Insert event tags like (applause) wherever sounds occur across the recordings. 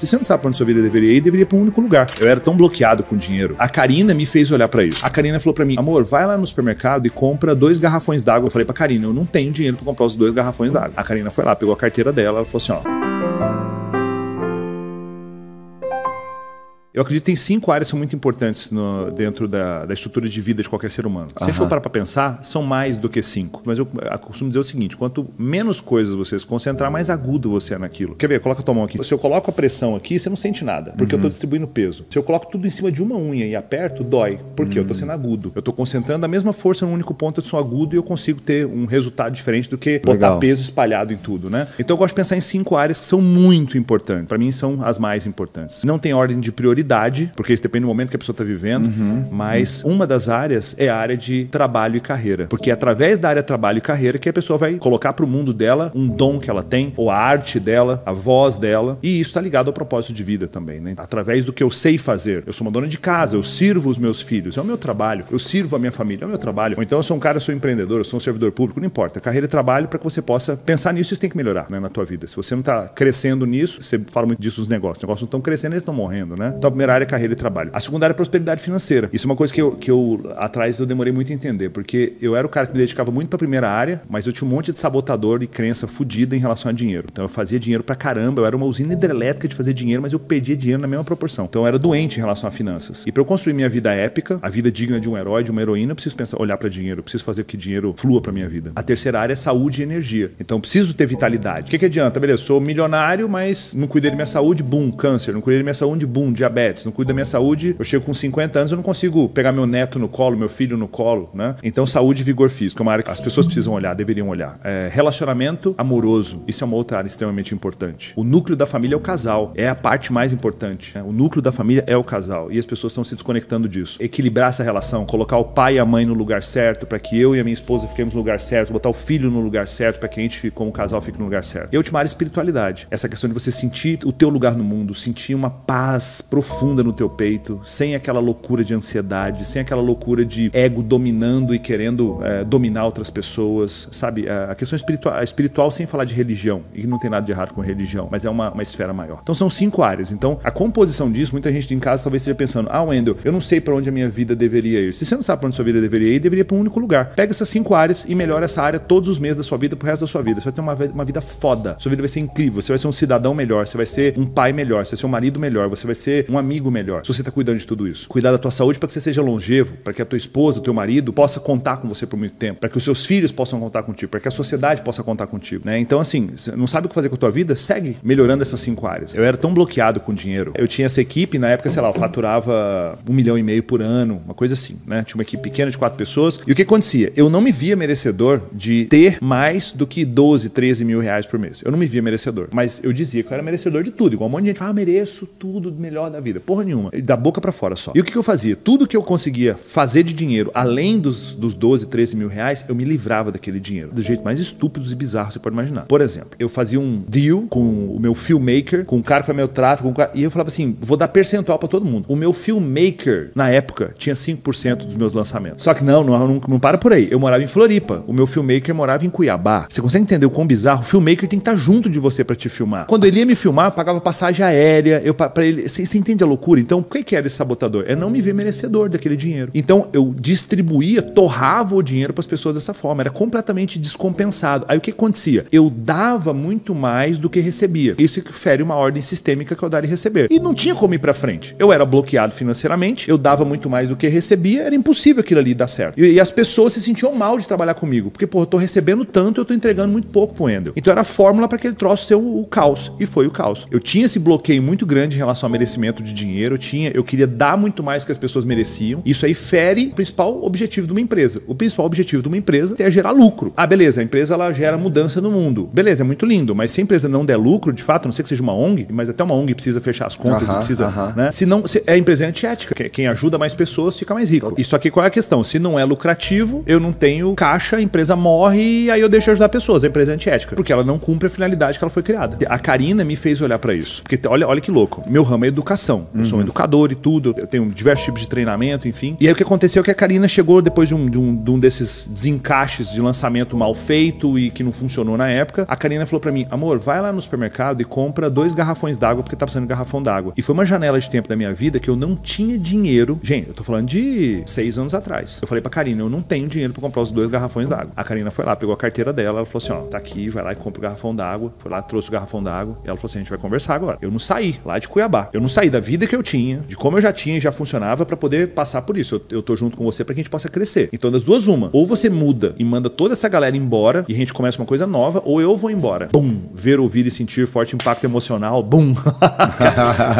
Se você não sabe onde sua vida deveria ir, deveria pra um único lugar. Eu era tão bloqueado com dinheiro. A Karina me fez olhar pra isso. A Karina falou pra mim: amor, vai lá no supermercado e compra dois garrafões d'água. Eu falei pra Karina: eu não tenho dinheiro pra comprar os dois garrafões d'água. A Karina foi lá, pegou a carteira dela, ela falou assim: ó. Eu acredito que tem cinco áreas que são muito importantes no, dentro da, da, estrutura de vida de qualquer ser humano. Se uhum. a gente for parar para pensar, são mais do que cinco. Mas eu, costumo dizer o seguinte: quanto menos coisas você se concentrar, mais agudo você é naquilo. Quer ver? Coloca a tua mão aqui. Se eu coloco a pressão aqui, você não sente nada, porque uhum. eu estou distribuindo peso. Se eu coloco tudo em cima de uma unha e aperto, dói. Porque uhum. eu estou sendo agudo. Eu estou concentrando a mesma força num único ponto, eu sou agudo e eu consigo ter um resultado diferente do que Legal. botar peso espalhado em tudo, né? Então eu gosto de pensar em cinco áreas que são muito importantes. Para mim, são as mais importantes. Não tem ordem de prioridade, porque isso depende do momento que a pessoa está vivendo, uhum. mas uhum. uma das áreas é a área de trabalho e carreira. Porque é através da área trabalho e carreira que a pessoa vai colocar para o mundo dela um dom que ela tem, ou a arte dela, a voz dela. E isso está ligado ao propósito de vida também, né? Através do que eu sei fazer. Eu sou uma dona de casa, eu sirvo os meus filhos, é o meu trabalho. Eu sirvo a minha família, é o meu trabalho. Ou então eu sou um cara, eu sou um empreendedor, eu sou um servidor público, não importa. Carreira e trabalho para que você possa pensar nisso, isso tem que melhorar né, na tua vida. Se você não está crescendo nisso, você fala muito disso nos negócios. Os negócios não estão crescendo, eles estão morrendo, né? Então a primeira área é carreira e trabalho. A segunda área é prosperidade financeira. Isso é uma coisa que eu, que eu atrás eu demorei muito a entender, porque eu era o cara que me dedicava muito para a primeira área, mas eu tinha um monte de sabotador e crença fodida em relação a dinheiro. Então eu fazia dinheiro pra caramba, eu era uma usina hidrelétrica de fazer dinheiro, mas eu perdia dinheiro na mesma proporção. Então eu era doente em relação a finanças. E para eu construir minha vida épica, a vida digna de um herói, de uma heroína, eu preciso pensar, olhar para dinheiro, eu preciso fazer que dinheiro flua para minha vida. A terceira área é saúde e energia. Então eu preciso ter vitalidade. O que, que adianta? Beleza, sou milionário, mas não cuidei da minha saúde, bum, câncer. Não cuidei da minha saúde, bum, diabetes. Não cuido da minha saúde, eu chego com 50 anos, eu não consigo pegar meu neto no colo, meu filho no colo, né? Então, saúde e vigor físico é uma área que as pessoas precisam olhar, deveriam olhar. É, relacionamento amoroso, isso é uma outra área extremamente importante. O núcleo da família é o casal, é a parte mais importante. Né? O núcleo da família é o casal e as pessoas estão se desconectando disso. Equilibrar essa relação, colocar o pai e a mãe no lugar certo para que eu e a minha esposa fiquemos no lugar certo, botar o filho no lugar certo para que a gente, como casal, fique no lugar certo. E a última área é espiritualidade. Essa questão de você sentir o teu lugar no mundo, sentir uma paz profunda no teu peito, sem aquela loucura de ansiedade, sem aquela loucura de ego dominando e querendo é, dominar outras pessoas, sabe? A questão espiritual, espiritual sem falar de religião, e não tem nada de errado com religião, mas é uma, uma esfera maior. Então são cinco áreas. Então a composição disso, muita gente em casa talvez esteja pensando: ah, Wendel, eu não sei para onde a minha vida deveria ir. Se você não sabe para onde sua vida deveria ir, deveria ir para um único lugar. Pega essas cinco áreas e melhora essa área todos os meses da sua vida pro resto da sua vida. Você vai ter uma, uma vida foda. Sua vida vai ser incrível. Você vai ser um cidadão melhor. Você vai ser um pai melhor. Você vai ser um marido melhor. Você vai ser um amigo melhor. Se você está cuidando de tudo isso. Cuidar da tua saúde para que você seja longevo, para que a tua esposa, o teu marido possa contar com você por muito tempo, para que os seus filhos possam contar contigo, para que a sociedade possa contar contigo, né? Então assim, não sabe o que fazer com a tua vida? Segue melhorando essas cinco áreas. Eu era tão bloqueado com dinheiro. Eu tinha essa equipe na época, sei lá, eu faturava um milhão e meio por ano, uma coisa assim, né? Tinha uma equipe pequena de quatro pessoas. E o que acontecia? Eu não me via merecedor de ter mais do que 12, 13 mil reais por mês. Eu não me via merecedor. Mas eu dizia que eu era merecedor de tudo. Igual um monte de gente fala, ah, mereço tudo melhor da vida. Porra nenhuma. Da boca para fora só. E o que eu fazia? Tudo que eu conseguia fazer de dinheiro, além dos, dos 12, 13 mil reais, eu me livrava daquele dinheiro. Do jeito mais estúpido e bizarro você pode imaginar. Por exemplo, eu fazia um deal com o meu filmmaker, com o cara que foi meu tráfego, cara, e eu falava assim: vou dar percentual para todo mundo. O meu filmmaker, na época, tinha 5% dos meus lançamentos. Só que não, não, não, não para por aí. Eu morava em Floripa. O meu filmmaker morava em Cuiabá. Você consegue entender o quão bizarro? O filmmaker tem que estar junto de você para te filmar. Quando ele ia me filmar, eu pagava passagem aérea, eu para ele. Você, você entende a loucura? Então, o que era esse sabotador? É não me ver merecedor daquele dinheiro. Então, eu distribuía, torrava o dinheiro para as pessoas dessa forma. Era completamente descompensado. Aí o que acontecia? Eu dava muito mais do que recebia. Isso que fere uma ordem sistêmica que eu dar e receber. E não tinha como ir para frente. Eu era bloqueado financeiramente, eu dava muito mais do que recebia, era impossível aquilo ali dar certo. E, e as pessoas se sentiam mal de trabalhar comigo, porque, pô, eu tô recebendo tanto, eu tô entregando muito pouco pro Endel. Então era a fórmula para aquele troço ser o, o caos. E foi o caos. Eu tinha esse bloqueio muito grande em relação ao merecimento de dinheiro, eu tinha, eu queria dar muito mais do que as pessoas mereciam. Isso aí fere o principal objetivo de uma empresa. O principal objetivo de uma empresa é gerar lucro. Ah, beleza, a empresa ela gera mudança no mundo. Beleza, é muito lindo, mas se a empresa não der lucro, de fato, a não sei que seja uma ONG, mas até uma ONG precisa fechar as contas uh -huh, precisa, uh -huh. né? Se não, se, é a empresa é antiética. Quem ajuda mais pessoas fica mais rico. Isso aqui qual é a questão? Se não é lucrativo, eu não tenho caixa, a empresa morre e aí eu deixo de ajudar pessoas. A empresa é antiética, porque ela não cumpre a finalidade que ela foi criada. A Karina me fez olhar para isso. Porque olha, olha que louco. Meu ramo é educação. Educação. Eu sou um educador e tudo, eu tenho diversos tipos de treinamento, enfim. E aí o que aconteceu é que a Karina chegou depois de um, de um, de um desses desencaixes de lançamento mal feito e que não funcionou na época. A Karina falou para mim, amor, vai lá no supermercado e compra dois garrafões d'água porque tá precisando de garrafão d'água. E foi uma janela de tempo da minha vida que eu não tinha dinheiro. Gente, eu tô falando de seis anos atrás. Eu falei pra Karina, eu não tenho dinheiro para comprar os dois garrafões d'água. A Karina foi lá, pegou a carteira dela, ela falou assim, ó, tá aqui, vai lá e compra o garrafão d'água. Foi lá, trouxe o garrafão d'água. E ela falou assim, a gente vai conversar agora. Eu não saí lá de Cuiabá. Eu não saí da vida que eu tinha, de como eu já tinha e já funcionava para poder passar por isso. Eu, eu tô junto com você para que a gente possa crescer. Então, das duas, uma. Ou você muda e manda toda essa galera embora e a gente começa uma coisa nova, ou eu vou embora. Bum! Ver, ouvir e sentir forte impacto emocional. Bum! (laughs)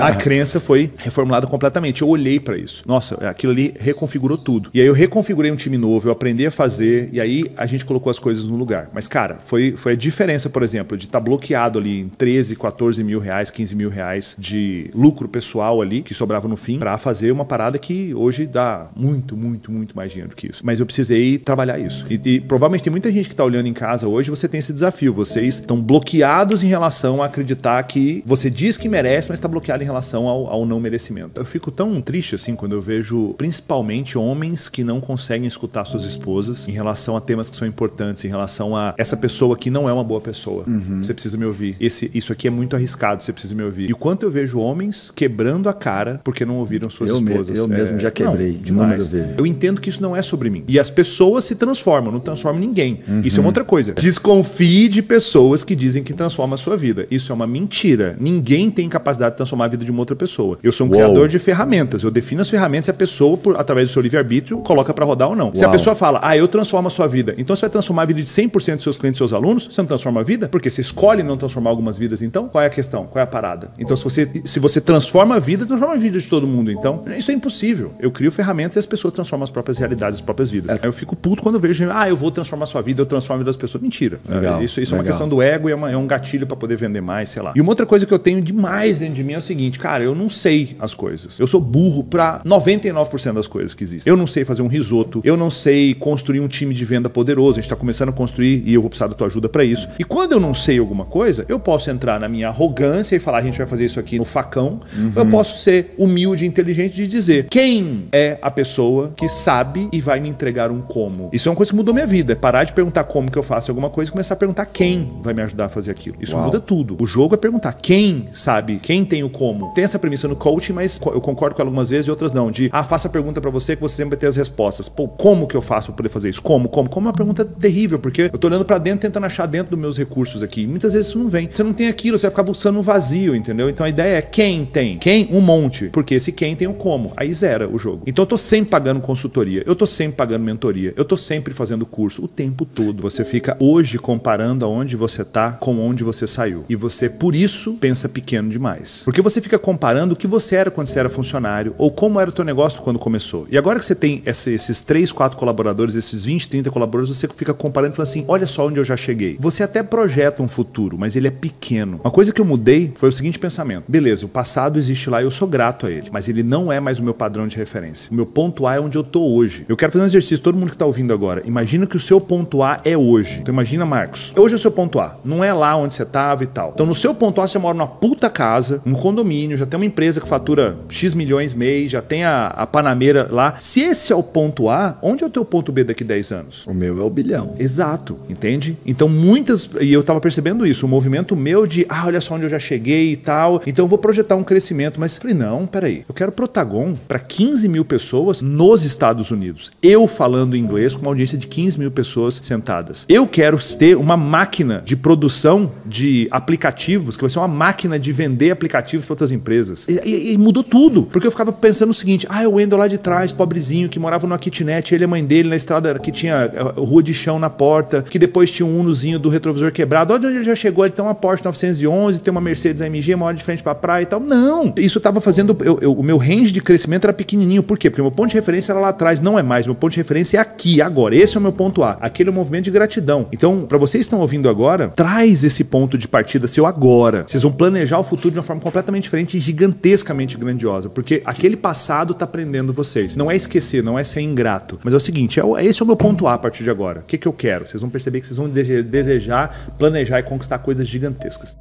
a crença foi reformulada completamente. Eu olhei para isso. Nossa, aquilo ali reconfigurou tudo. E aí eu reconfigurei um time novo, eu aprendi a fazer e aí a gente colocou as coisas no lugar. Mas, cara, foi, foi a diferença, por exemplo, de estar tá bloqueado ali em 13, 14 mil reais, 15 mil reais de lucro pessoal ali, que sobrava no fim, para fazer uma parada que hoje dá muito, muito, muito mais dinheiro do que isso. Mas eu precisei trabalhar isso. E, e provavelmente tem muita gente que está olhando em casa hoje, você tem esse desafio. Vocês estão bloqueados em relação a acreditar que você diz que merece, mas está bloqueado em relação ao, ao não merecimento. Eu fico tão triste assim quando eu vejo principalmente homens que não conseguem escutar suas esposas em relação a temas que são importantes, em relação a essa pessoa que não é uma boa pessoa. Uhum. Você precisa me ouvir. Esse, isso aqui é muito arriscado, você precisa me ouvir. E quanto eu vejo homens quebrando a cara porque não ouviram suas eu esposas. Me, eu mesmo é... já quebrei não, inúmeras vezes. Eu entendo que isso não é sobre mim. E as pessoas se transformam, não transformam ninguém. Uhum. Isso é uma outra coisa. Desconfie de pessoas que dizem que transformam a sua vida. Isso é uma mentira. Ninguém tem capacidade de transformar a vida de uma outra pessoa. Eu sou um Uou. criador de ferramentas. Eu defino as ferramentas e a pessoa, por, através do seu livre-arbítrio, coloca para rodar ou não. Uau. Se a pessoa fala, ah, eu transformo a sua vida, então você vai transformar a vida de 100% dos seus clientes e seus alunos, você não transforma a vida? Porque você escolhe não transformar algumas vidas, então? Qual é a questão? Qual é a parada? Então, se você, se você transforma a vida, transforma a vida de todo mundo. Então, isso é impossível. Eu crio ferramentas e as pessoas transformam as próprias realidades, as próprias vidas. É. Eu fico puto quando eu vejo, ah, eu vou transformar a sua vida, eu transformo a vida das pessoas. Mentira. Legal. Isso, isso é uma questão do ego e é, uma, é um gatilho para poder vender mais, sei lá. E uma outra coisa que eu tenho demais dentro de mim é o seguinte, cara, eu não sei as coisas. Eu sou burro para 99% das coisas que existem. Eu não sei fazer um risoto, eu não sei construir um time de venda poderoso. A gente está começando a construir e eu vou precisar da tua ajuda para isso. E quando eu não sei alguma coisa, eu posso entrar na minha arrogância e falar a gente vai fazer isso aqui no facão. Uhum. Eu posso ser humilde e inteligente de dizer quem é a pessoa que sabe e vai me entregar um como. Isso é uma coisa que mudou minha vida. É parar de perguntar como que eu faço alguma coisa e começar a perguntar quem vai me ajudar a fazer aquilo. Isso Uau. muda tudo. O jogo é perguntar quem sabe, quem tem o como. Tem essa premissa no coaching, mas eu concordo com algumas vezes e outras não. De ah, faça a pergunta para você que você sempre vai ter as respostas. Pô, como que eu faço para poder fazer isso? Como? Como? Como é uma pergunta terrível, porque eu tô olhando para dentro tentando achar dentro dos meus recursos aqui. Muitas vezes isso não vem. Você não tem aquilo, você vai ficar buscando um vazio, entendeu? Então a ideia é quem tem. Quem? Um monte. Porque esse quem tem o como. Aí zera o jogo. Então eu tô sempre pagando consultoria, eu tô sempre pagando mentoria, eu tô sempre fazendo curso o tempo todo. Você fica hoje comparando aonde você tá com onde você saiu. E você, por isso, pensa pequeno demais. Porque você fica comparando o que você era quando você era funcionário ou como era o teu negócio quando começou. E agora que você tem esses 3, 4 colaboradores, esses 20, 30 colaboradores, você fica comparando e fala assim: olha só onde eu já cheguei. Você até projeta um futuro, mas ele é pequeno. Uma coisa que eu mudei foi o seguinte pensamento: beleza, o passado existe lá e eu sou grato a ele, mas ele não é mais o meu padrão de referência. O meu ponto A é onde eu tô hoje. Eu quero fazer um exercício, todo mundo que está ouvindo agora. Imagina que o seu ponto A é hoje. Então imagina, Marcos. Hoje é o seu ponto A. Não é lá onde você estava e tal. Então no seu ponto A você mora numa puta casa, num condomínio, já tem uma empresa que fatura X milhões mês, já tem a, a Panameira lá. Se esse é o ponto A, onde é o teu ponto B daqui 10 anos? O meu é o bilhão. Exato, entende? Então muitas, e eu tava percebendo isso, o movimento meu de, ah, olha só onde eu já cheguei e tal, então eu vou projetar um crescimento, mas falei, não, peraí, eu quero Protagon para 15 mil pessoas nos Estados Unidos. Eu falando inglês com uma audiência de 15 mil pessoas sentadas. Eu quero ter uma máquina de produção de aplicativos, que vai ser uma máquina de vender aplicativos para outras empresas. E, e, e, mudou tudo, porque eu ficava pensando o seguinte: ah, o Wendel lá de trás, pobrezinho, que morava numa kitnet, ele e a mãe dele na estrada que tinha eh, rua de chão na porta, que depois tinha um unozinho do retrovisor quebrado. Olha onde ele já chegou, ele tem uma Porsche 911, tem uma Mercedes AMG, uma hora de frente para a praia e tal. Não! Isso estava fazendo. Eu, eu, o meu range de crescimento era pequenininho. Por quê? Porque o meu ponto de referência era lá atrás, não é mais. Meu ponto de referência é aqui, agora. Esse é o meu ponto A. Aquele é o movimento de gratidão. Então, para vocês que estão ouvindo agora, traz esse ponto de partida seu agora. Vocês vão planejar o futuro de uma forma completamente diferente e gigantescamente grandiosa, porque aquele passado está prendendo vocês. Não é esquecer, não é ser ingrato, mas é o seguinte, é, esse é o meu ponto A a partir de agora. O que, que eu quero? Vocês vão perceber que vocês vão desejar, planejar e conquistar coisas gigantescas.